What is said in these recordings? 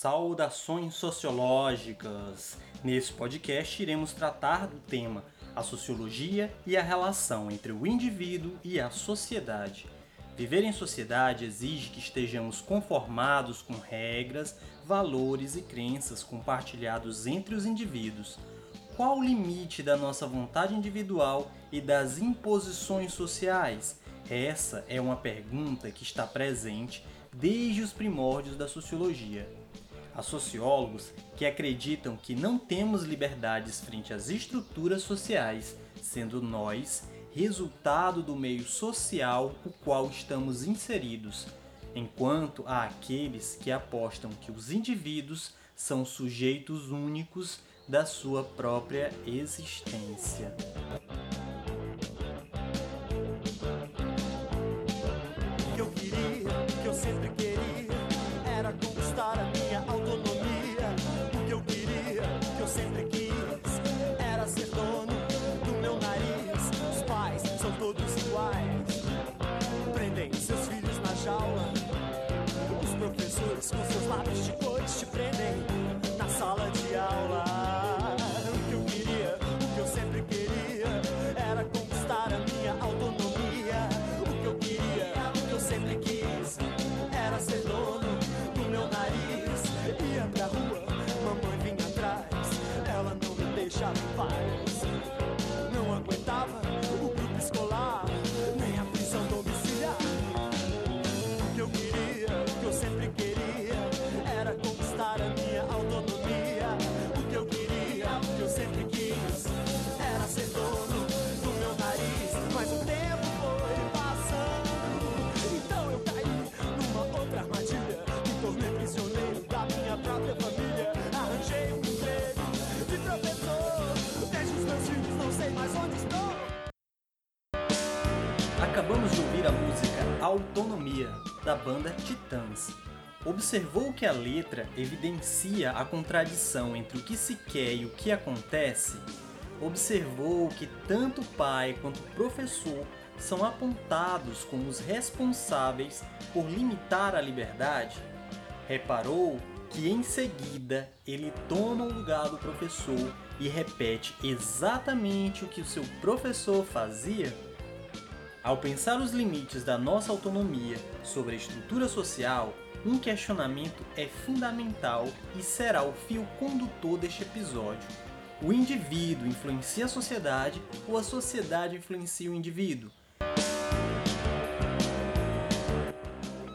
Saudações sociológicas! Nesse podcast iremos tratar do tema a sociologia e a relação entre o indivíduo e a sociedade. Viver em sociedade exige que estejamos conformados com regras, valores e crenças compartilhados entre os indivíduos. Qual o limite da nossa vontade individual e das imposições sociais? Essa é uma pergunta que está presente desde os primórdios da sociologia. Há sociólogos que acreditam que não temos liberdades frente às estruturas sociais, sendo nós resultado do meio social o qual estamos inseridos, enquanto há aqueles que apostam que os indivíduos são sujeitos únicos da sua própria existência. Autonomia, da banda Titãs. Observou que a letra evidencia a contradição entre o que se quer e o que acontece? Observou que tanto o pai quanto o professor são apontados como os responsáveis por limitar a liberdade? Reparou que em seguida ele toma o lugar do professor e repete exatamente o que o seu professor fazia? Ao pensar os limites da nossa autonomia sobre a estrutura social, um questionamento é fundamental e será o fio condutor deste episódio. O indivíduo influencia a sociedade ou a sociedade influencia o indivíduo?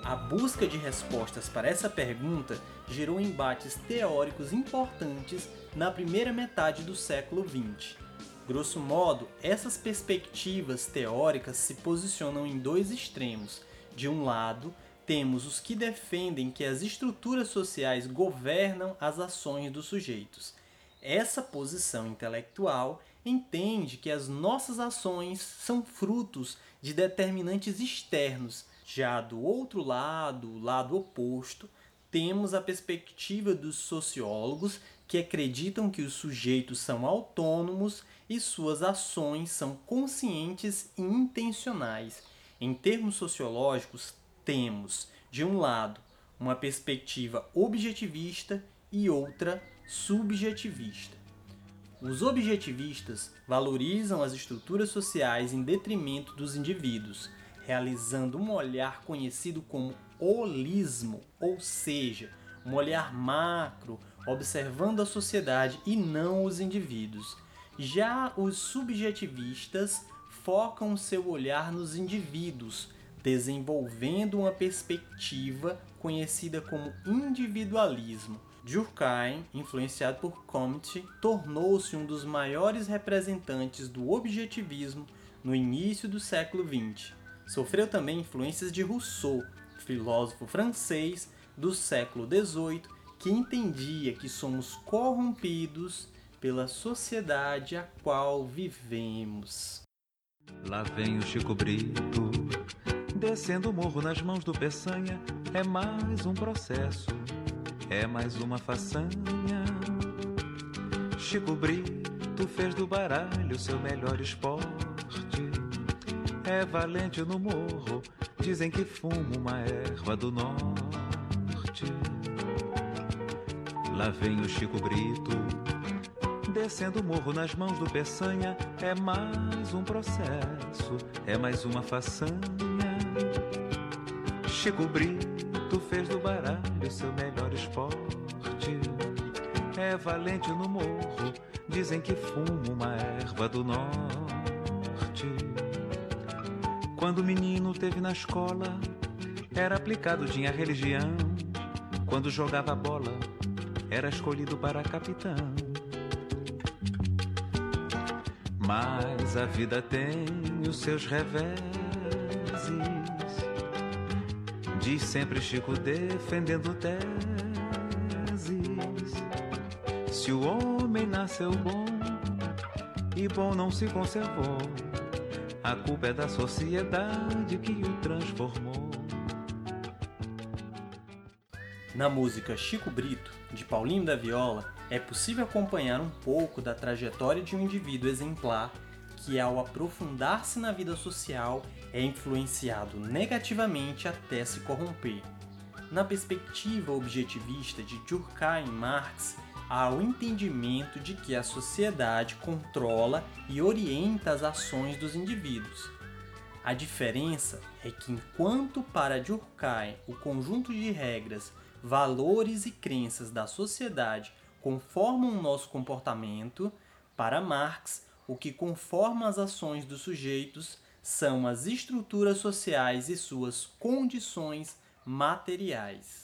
A busca de respostas para essa pergunta gerou embates teóricos importantes na primeira metade do século XX. Grosso modo, essas perspectivas teóricas se posicionam em dois extremos. De um lado, temos os que defendem que as estruturas sociais governam as ações dos sujeitos. Essa posição intelectual entende que as nossas ações são frutos de determinantes externos. Já do outro lado, o lado oposto, temos a perspectiva dos sociólogos que acreditam que os sujeitos são autônomos e suas ações são conscientes e intencionais. Em termos sociológicos, temos, de um lado, uma perspectiva objetivista e outra subjetivista. Os objetivistas valorizam as estruturas sociais em detrimento dos indivíduos, realizando um olhar conhecido como holismo, ou seja, um olhar macro, observando a sociedade e não os indivíduos. Já os subjetivistas focam seu olhar nos indivíduos, desenvolvendo uma perspectiva conhecida como individualismo. Durkheim, influenciado por Comte, tornou-se um dos maiores representantes do objetivismo no início do século XX. Sofreu também influências de Rousseau, filósofo francês do século XVIII, que entendia que somos corrompidos pela sociedade a qual vivemos. Lá vem o Chico Brito, descendo o morro nas mãos do Peçanha. É mais um processo, é mais uma façanha. Chico Brito fez do baralho seu melhor esporte. É valente no morro, dizem que fuma uma erva do norte. lá vem o Chico Brito. Descendo o morro nas mãos do Peçanha, é mais um processo, é mais uma façanha. Chico Brito fez do baralho seu melhor esporte. É valente no morro, dizem que fuma uma erva do norte. Quando o menino teve na escola, era aplicado, tinha religião. Quando jogava bola, era escolhido para capitão. Mas a vida tem os seus reveses. Diz sempre Chico defendendo teses. Se o homem nasceu bom e bom não se conservou, a culpa é da sociedade que o transformou. Na música Chico Brito, de Paulinho da Viola, é possível acompanhar um pouco da trajetória de um indivíduo exemplar que, ao aprofundar-se na vida social, é influenciado negativamente até se corromper. Na perspectiva objetivista de Durkheim e Marx, há o entendimento de que a sociedade controla e orienta as ações dos indivíduos. A diferença é que, enquanto para Durkheim o conjunto de regras valores e crenças da sociedade conformam o nosso comportamento, para Marx, o que conforma as ações dos sujeitos são as estruturas sociais e suas condições materiais.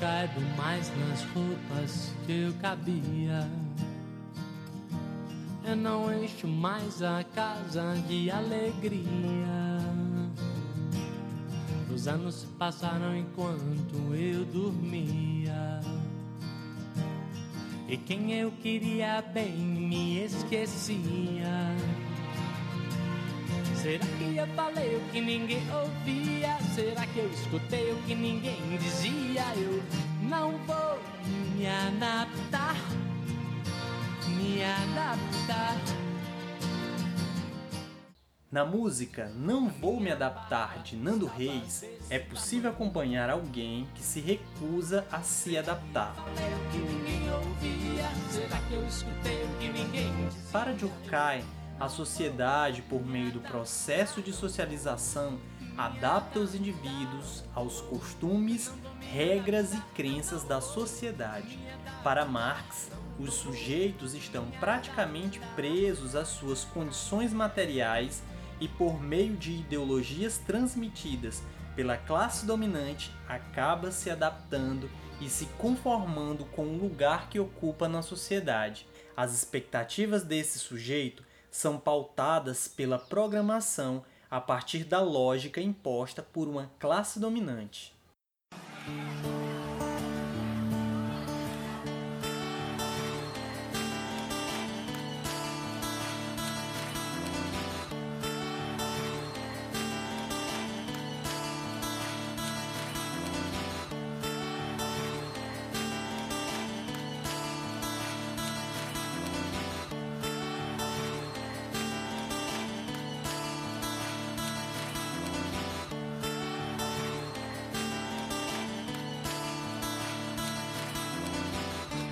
Caibo mais nas roupas que eu cabia. Eu não encho mais a casa de alegria. Os anos se passaram enquanto eu dormia. E quem eu queria bem me esquecia. Será que eu falei o que ninguém ouvia? Será que eu escutei o que ninguém dizia? Eu não vou me adaptar, me adaptar. Na música Não Vou Me Adaptar de Nando Reis, é possível acompanhar alguém que se recusa a se adaptar. Para Durkheim, a sociedade, por meio do processo de socialização, adapta os indivíduos aos costumes, regras e crenças da sociedade. Para Marx, os sujeitos estão praticamente presos às suas condições materiais e, por meio de ideologias transmitidas pela classe dominante, acaba se adaptando e se conformando com o lugar que ocupa na sociedade. As expectativas desse sujeito são pautadas pela programação a partir da lógica imposta por uma classe dominante.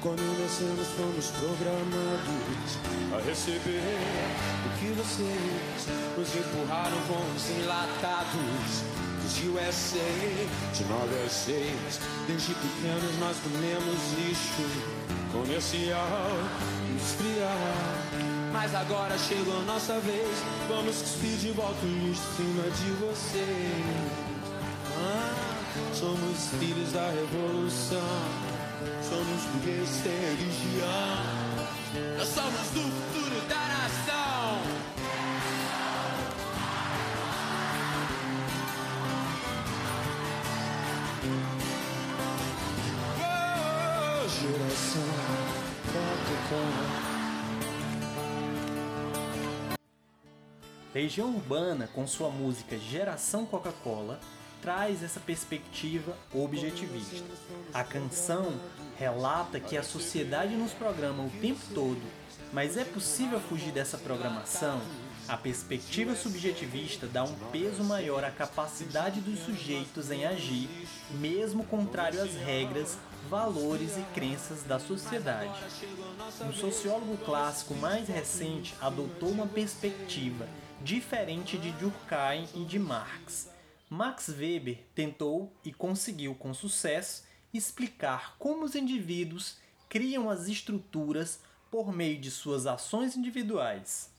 Quando nascemos fomos programados a receber o que vocês nos empurraram com os enlatados dos USA de 9 a 6. Desde pequenos nós comemos lixo comercial, industrial. Mas agora chegou a nossa vez, vamos cuspir de volta o lixo em cima de vocês. Ah, somos filhos da revolução somos burguês sem religião. Nós somos do futuro da nação. Oh, geração Coca-Cola. Legião Urbana, com sua música Geração Coca-Cola, traz essa perspectiva objetivista. A canção relata que a sociedade nos programa o tempo todo Mas é possível fugir dessa programação? A perspectiva subjetivista dá um peso maior à capacidade dos sujeitos em agir, mesmo contrário às regras, valores e crenças da sociedade. Um sociólogo clássico mais recente adotou uma perspectiva diferente de Durkheim e de Marx. Max Weber tentou e conseguiu com sucesso explicar como os indivíduos criam as estruturas por meio de suas ações individuais.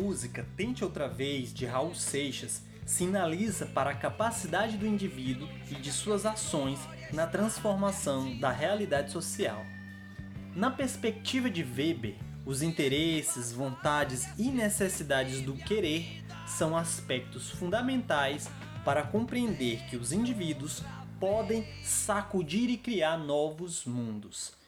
Música Tente Outra Vez, de Raul Seixas, sinaliza para a capacidade do indivíduo e de suas ações na transformação da realidade social. Na perspectiva de Weber, os interesses, vontades e necessidades do querer são aspectos fundamentais para compreender que os indivíduos podem sacudir e criar novos mundos.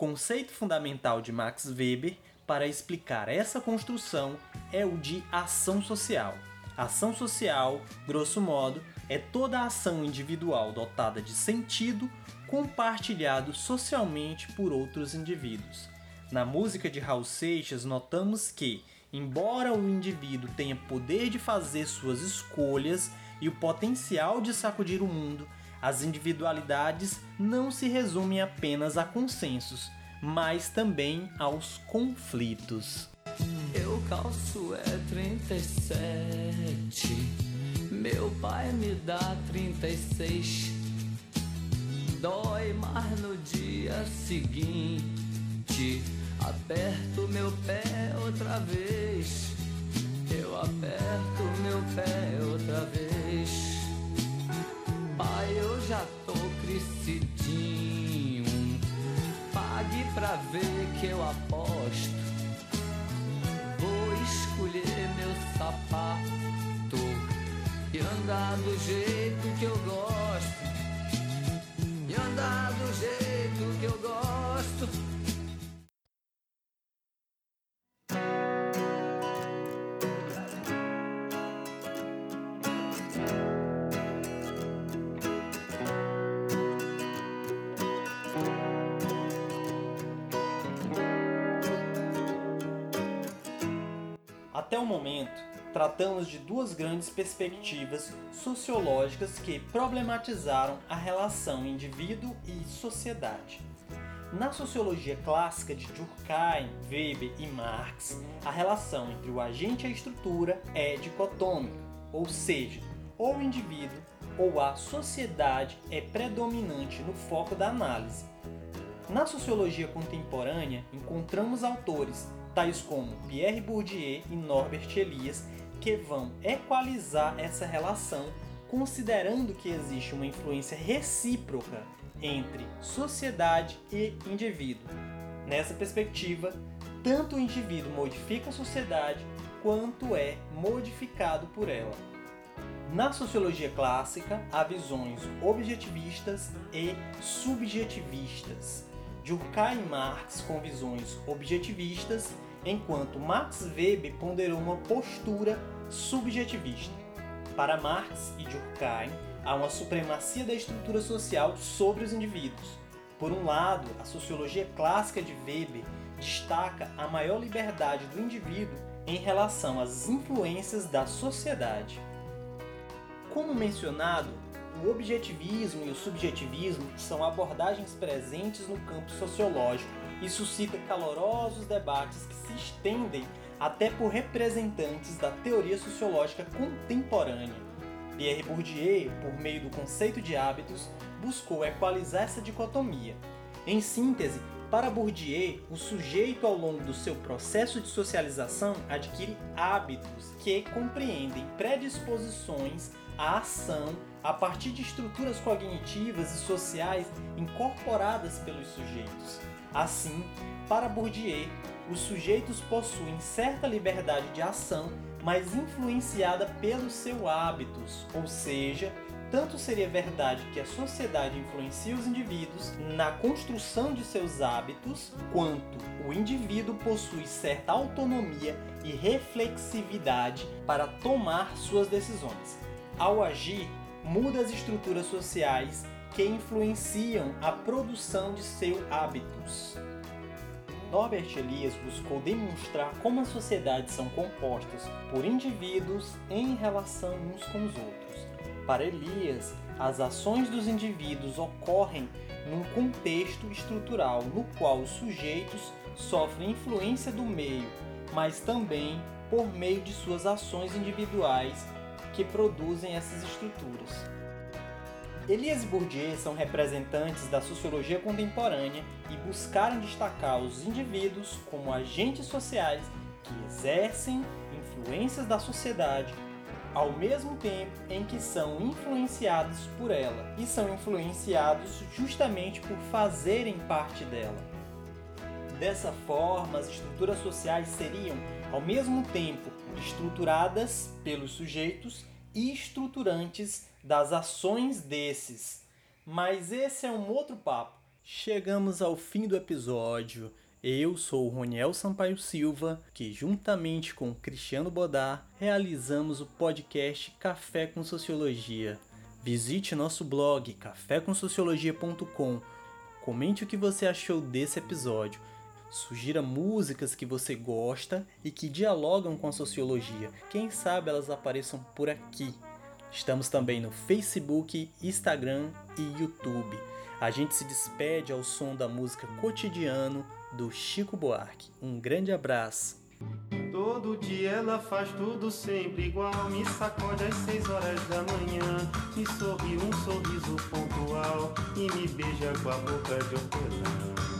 Conceito fundamental de Max Weber para explicar essa construção é o de ação social. Ação social, grosso modo, é toda ação individual dotada de sentido compartilhado socialmente por outros indivíduos. Na música de Raul Seixas, notamos que, embora o indivíduo tenha poder de fazer suas escolhas e o potencial de sacudir o mundo, as individualidades não se resumem apenas a consensos, mas também aos conflitos. Eu calço é 37. Meu pai me dá 36. Dói mais no dia seguinte. Aperto meu pé outra vez. Eu aperto meu pé outra que eu aposto. Vou escolher meu sapato e andar do jeito que eu gosto. E andar do jeito que eu gosto. Até o momento, tratamos de duas grandes perspectivas sociológicas que problematizaram a relação indivíduo e sociedade. Na sociologia clássica de Durkheim, Weber e Marx, a relação entre o agente e a estrutura é dicotômica, ou seja, ou o indivíduo ou a sociedade é predominante no foco da análise. Na sociologia contemporânea, encontramos autores tais como Pierre Bourdieu e Norbert Elias que vão equalizar essa relação, considerando que existe uma influência recíproca entre sociedade e indivíduo. Nessa perspectiva, tanto o indivíduo modifica a sociedade quanto é modificado por ela. Na sociologia clássica, há visões objetivistas e subjetivistas. Durkheim e Marx com visões objetivistas, enquanto Max Weber ponderou uma postura subjetivista. Para Marx e Durkheim, há uma supremacia da estrutura social sobre os indivíduos. Por um lado, a sociologia clássica de Weber destaca a maior liberdade do indivíduo em relação às influências da sociedade. Como mencionado, o objetivismo e o subjetivismo são abordagens presentes no campo sociológico e suscita calorosos debates que se estendem até por representantes da teoria sociológica contemporânea. Pierre Bourdieu, por meio do conceito de hábitos, buscou equalizar essa dicotomia. Em síntese, para Bourdieu, o sujeito ao longo do seu processo de socialização adquire hábitos que compreendem predisposições à ação a partir de estruturas cognitivas e sociais incorporadas pelos sujeitos. Assim, para Bourdieu, os sujeitos possuem certa liberdade de ação, mas influenciada pelos seus hábitos, ou seja, tanto seria verdade que a sociedade influencia os indivíduos na construção de seus hábitos, quanto o indivíduo possui certa autonomia e reflexividade para tomar suas decisões. Ao agir, muda as estruturas sociais que influenciam a produção de seus hábitos. Norbert Elias buscou demonstrar como as sociedades são compostas por indivíduos em relação uns com os outros. Para Elias, as ações dos indivíduos ocorrem num contexto estrutural no qual os sujeitos sofrem influência do meio, mas também por meio de suas ações individuais que produzem essas estruturas. Elias e Bourdieu são representantes da sociologia contemporânea e buscaram destacar os indivíduos como agentes sociais que exercem influências da sociedade ao mesmo tempo em que são influenciados por ela e são influenciados justamente por fazerem parte dela. Dessa forma, as estruturas sociais seriam, ao mesmo tempo, estruturadas pelos sujeitos estruturantes das ações desses. Mas esse é um outro papo. Chegamos ao fim do episódio. Eu sou o Roniel Sampaio Silva, que juntamente com Cristiano Bodar realizamos o podcast Café com Sociologia. Visite nosso blog cafécomsociologia.com. Comente o que você achou desse episódio. Sugira músicas que você gosta e que dialogam com a sociologia. Quem sabe elas apareçam por aqui. Estamos também no Facebook, Instagram e YouTube. A gente se despede ao som da música Cotidiano do Chico Buarque. Um grande abraço. Todo dia ela faz tudo sempre igual. Me sacode às seis horas da manhã. Me sorri um sorriso pontual. E me beija com a boca de hortelã.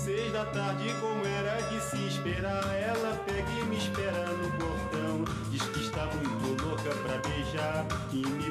seis da tarde, como era de se esperar. Ela pega e me espera no portão. Diz que está muito louca pra beijar. Me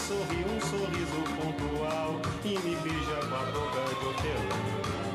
sorri um sorriso pontual e me beija com a boca de hortelã.